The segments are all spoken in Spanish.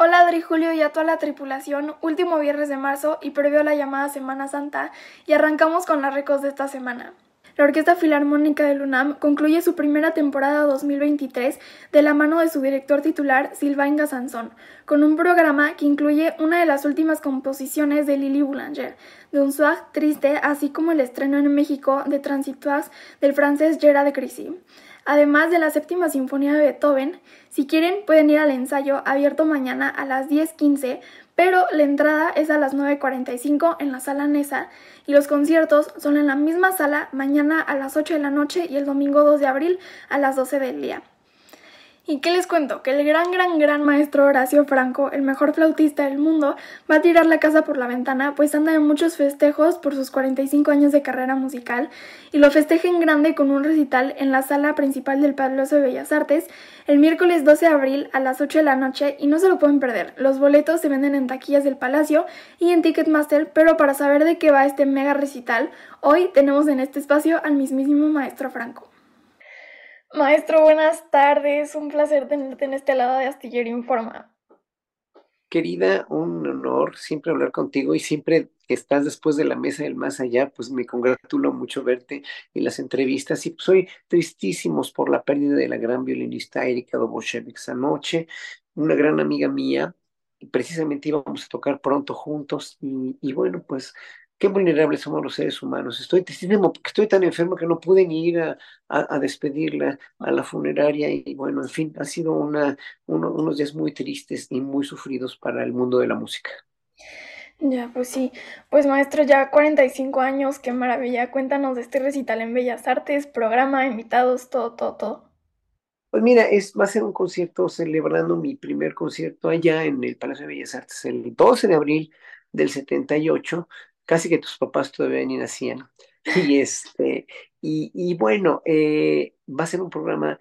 Hola Adri Julio y a toda la tripulación, último viernes de marzo y previo a la llamada Semana Santa y arrancamos con las recos de esta semana. La Orquesta Filarmónica del UNAM concluye su primera temporada 2023 de la mano de su director titular Sylvain Sansón, con un programa que incluye una de las últimas composiciones de Lily Boulanger, de un triste, así como el estreno en México de Transitoires del francés Gerard Grissy. Además de la séptima sinfonía de Beethoven, si quieren pueden ir al ensayo abierto mañana a las 10.15, pero la entrada es a las 9.45 en la sala Nesa y los conciertos son en la misma sala mañana a las 8 de la noche y el domingo 2 de abril a las 12 del día. ¿Y qué les cuento? Que el gran, gran, gran maestro Horacio Franco, el mejor flautista del mundo, va a tirar la casa por la ventana, pues anda en muchos festejos por sus 45 años de carrera musical y lo festeja en grande con un recital en la sala principal del Palacio de Bellas Artes el miércoles 12 de abril a las 8 de la noche y no se lo pueden perder. Los boletos se venden en taquillas del Palacio y en Ticketmaster, pero para saber de qué va este mega recital, hoy tenemos en este espacio al mismísimo maestro Franco. Maestro, buenas tardes. Un placer tenerte en este lado de Astillero Informa. Querida, un honor siempre hablar contigo y siempre estás después de la mesa del más allá, pues me congratulo mucho verte en las entrevistas y pues soy tristísimos por la pérdida de la gran violinista Erika Doboshevich anoche, una gran amiga mía, precisamente íbamos a tocar pronto juntos y bueno, pues qué vulnerables somos los seres humanos. Estoy estoy tan enfermo que no pude ni ir a, a, despedirla a la funeraria y bueno, en fin, ha sido una, unos días muy tristes y muy sufridos para el mundo de la música. Ya, pues sí. Pues maestro, ya 45 años, qué maravilla. Cuéntanos de este recital en Bellas Artes, programa, invitados, todo, todo, todo. Pues mira, es, va a ser un concierto celebrando mi primer concierto allá en el Palacio de Bellas Artes el 12 de abril del 78 casi que tus papás todavía ni nacían. Y, este, y, y bueno, eh, va a ser un programa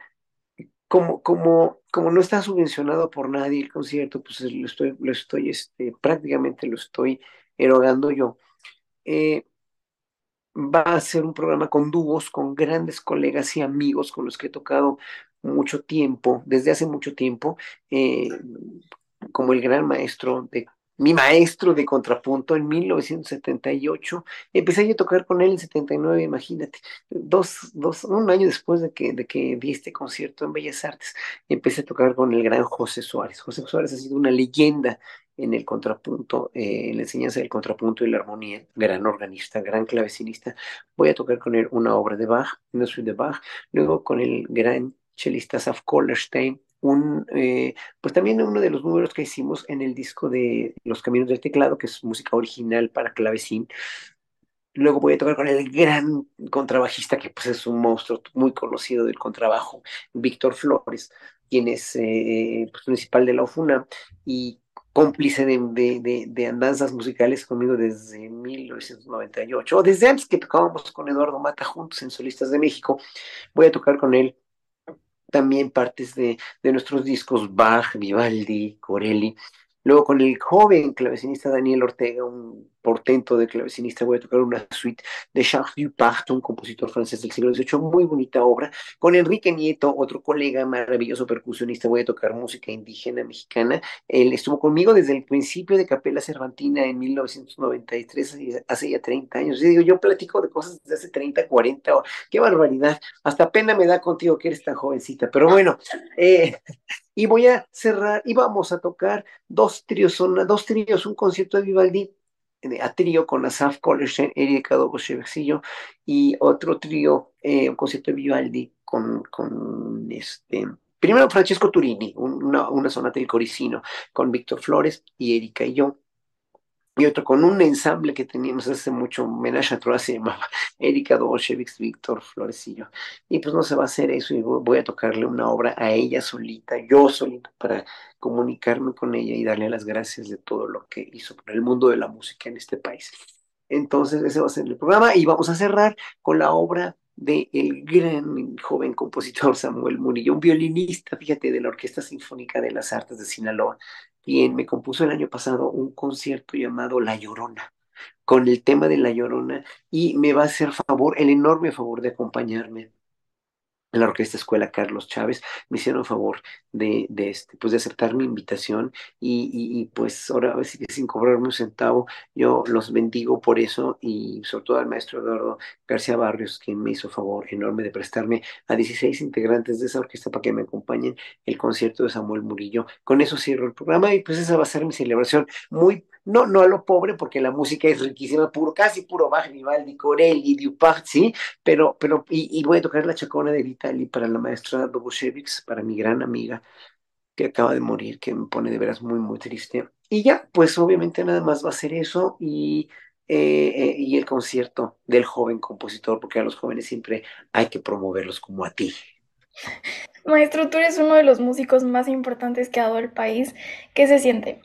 como, como, como no está subvencionado por nadie el concierto, pues lo estoy, lo estoy, este, prácticamente lo estoy erogando yo. Eh, va a ser un programa con dúos, con grandes colegas y amigos con los que he tocado mucho tiempo, desde hace mucho tiempo, eh, como el gran maestro de mi maestro de contrapunto en 1978. Empecé a tocar con él en 79, imagínate, dos, dos, un año después de que, de que di este concierto en Bellas Artes, empecé a tocar con el gran José Suárez. José Suárez ha sido una leyenda en el contrapunto, eh, en la enseñanza del contrapunto y la armonía, gran organista, gran clavecinista. Voy a tocar con él una obra de Bach, una suite de Bach, luego con el gran chelista Saf Kollerstein, un, eh, pues también uno de los números que hicimos en el disco de Los Caminos del Teclado, que es música original para clavecín. Luego voy a tocar con el gran contrabajista, que pues es un monstruo muy conocido del contrabajo, Víctor Flores, quien es eh, pues, principal de la OFUNA y cómplice de, de, de, andanzas musicales conmigo desde 1998, o desde antes que tocábamos con Eduardo Mata juntos en Solistas de México. Voy a tocar con él también partes de, de nuestros discos Bach, Vivaldi, Corelli. Luego con el joven clavecinista Daniel Ortega, un portento de clavecinista, voy a tocar una suite de Charles Dupart, un compositor francés del siglo XVIII, muy bonita obra. Con Enrique Nieto, otro colega maravilloso percusionista, voy a tocar música indígena mexicana. Él estuvo conmigo desde el principio de Capela Cervantina en 1993, hace ya 30 años. Yo digo, yo platico de cosas desde hace 30, 40, qué barbaridad. Hasta pena me da contigo que eres tan jovencita, pero bueno. Eh, y voy a cerrar, y vamos a tocar dos tríos, dos tríos, un concierto de Vivaldi a trío con Asaf Kollerstein, Erika Doboshevexillo y otro trío, eh, un concierto de Vivaldi con, con este, primero Francesco Turini, una, una sonata del Coricino con Víctor Flores y Erika y yo y otro con un ensamble que teníamos hace mucho, homenaje a Troa, se llamaba Erika Dolcevics, Víctor Florecillo. Y pues no se va a hacer eso y voy a tocarle una obra a ella solita, yo solita, para comunicarme con ella y darle las gracias de todo lo que hizo por el mundo de la música en este país. Entonces, ese va a ser el programa y vamos a cerrar con la obra del el gran joven compositor Samuel Murillo, un violinista, fíjate, de la Orquesta Sinfónica de las Artes de Sinaloa, quien me compuso el año pasado un concierto llamado La Llorona, con el tema de La Llorona, y me va a hacer favor, el enorme favor de acompañarme la Orquesta Escuela Carlos Chávez me hicieron favor de, de, este, pues de aceptar mi invitación y, y, pues ahora sin cobrarme un centavo, yo los bendigo por eso y sobre todo al maestro Eduardo García Barrios, que me hizo favor enorme de prestarme a 16 integrantes de esa orquesta para que me acompañen el concierto de Samuel Murillo. Con eso cierro el programa y pues esa va a ser mi celebración muy no, no a lo pobre, porque la música es riquísima, puro, casi puro Bach, Vivaldi, Corelli, Dupart, sí, pero, pero, y, voy a tocar la chacona de Vitali para la maestra Dobushevich, para mi gran amiga que acaba de morir, que me pone de veras muy, muy triste. Y ya, pues obviamente nada más va a ser eso y, eh, eh, y el concierto del joven compositor, porque a los jóvenes siempre hay que promoverlos como a ti. Maestro, tú eres uno de los músicos más importantes que ha dado el país. ¿Qué se siente?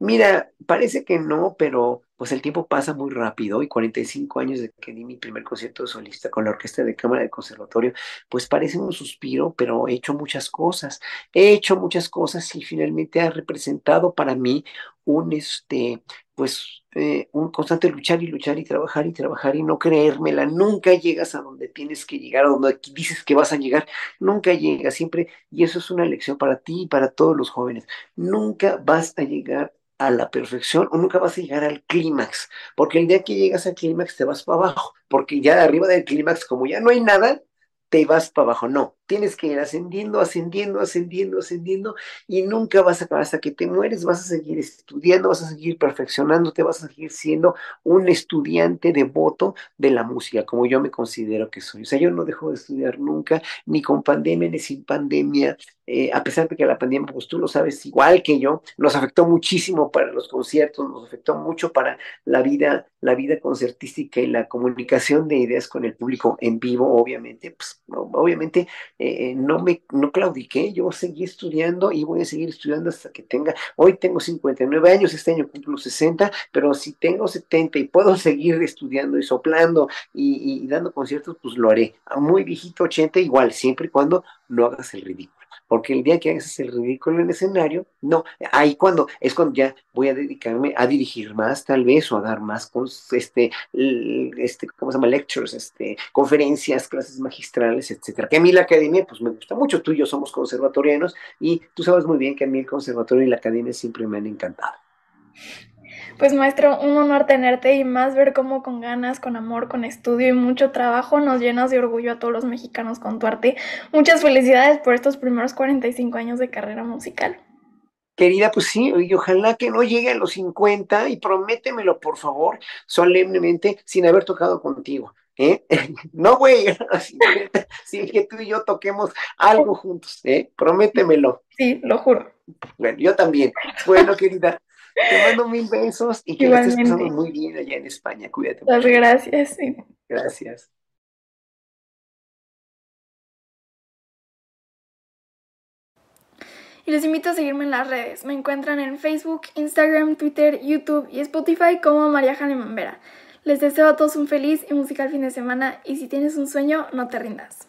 Mira, parece que no, pero pues el tiempo pasa muy rápido y 45 años de que di mi primer concierto solista con la Orquesta de Cámara del Conservatorio, pues parece un suspiro, pero he hecho muchas cosas, he hecho muchas cosas y finalmente ha representado para mí un, este, pues, eh, un constante luchar y luchar y trabajar y trabajar y no creérmela. Nunca llegas a donde tienes que llegar, a donde dices que vas a llegar. Nunca llegas, siempre. Y eso es una lección para ti y para todos los jóvenes. Nunca vas a llegar a la perfección o nunca vas a llegar al clímax, porque el día que llegas al clímax te vas para abajo, porque ya arriba del clímax, como ya no hay nada, te vas para abajo. No, tienes que ir ascendiendo, ascendiendo, ascendiendo, ascendiendo y nunca vas a acabar hasta que te mueres, vas a seguir estudiando, vas a seguir perfeccionándote, vas a seguir siendo un estudiante devoto de la música, como yo me considero que soy. O sea, yo no dejo de estudiar nunca, ni con pandemia ni sin pandemia, eh, a pesar de que la pandemia, pues tú lo sabes igual que yo, nos afectó muchísimo para los conciertos, nos afectó mucho para la vida, la vida concertística y la comunicación de ideas con el público en vivo, obviamente, pues obviamente eh, eh, no me no claudiqué, yo seguí estudiando y voy a seguir estudiando hasta que tenga, hoy tengo 59 años, este año cumplo 60, pero si tengo 70 y puedo seguir estudiando y soplando y, y dando conciertos, pues lo haré. A muy viejito 80 igual, siempre y cuando no hagas el ridículo porque el día que hagas el ridículo en el escenario, no, ahí cuando, es cuando ya voy a dedicarme a dirigir más tal vez o a dar más, este, este, ¿cómo se llama? Lectures, este, conferencias, clases magistrales, etcétera. Que a mí la academia, pues me gusta mucho, tú y yo somos conservatorianos y tú sabes muy bien que a mí el conservatorio y la academia siempre me han encantado. Pues maestro, un honor tenerte y más ver cómo con ganas, con amor, con estudio y mucho trabajo nos llenas de orgullo a todos los mexicanos con tu arte. Muchas felicidades por estos primeros 45 años de carrera musical. Querida, pues sí, y ojalá que no llegue a los 50 y prométemelo, por favor, solemnemente, sin haber tocado contigo. ¿Eh? No, güey, sin que tú y yo toquemos algo juntos, ¿eh? Prométemelo. Sí, lo juro. Bueno, yo también. Bueno, querida, te mando mil besos y que estés pasando muy bien allá en España. Cuídate. Muchas gracias. Gracias. Y les invito a seguirme en las redes. Me encuentran en Facebook, Instagram, Twitter, YouTube y Spotify como María Jane Mambera. Les deseo a todos un feliz y musical fin de semana y si tienes un sueño, no te rindas.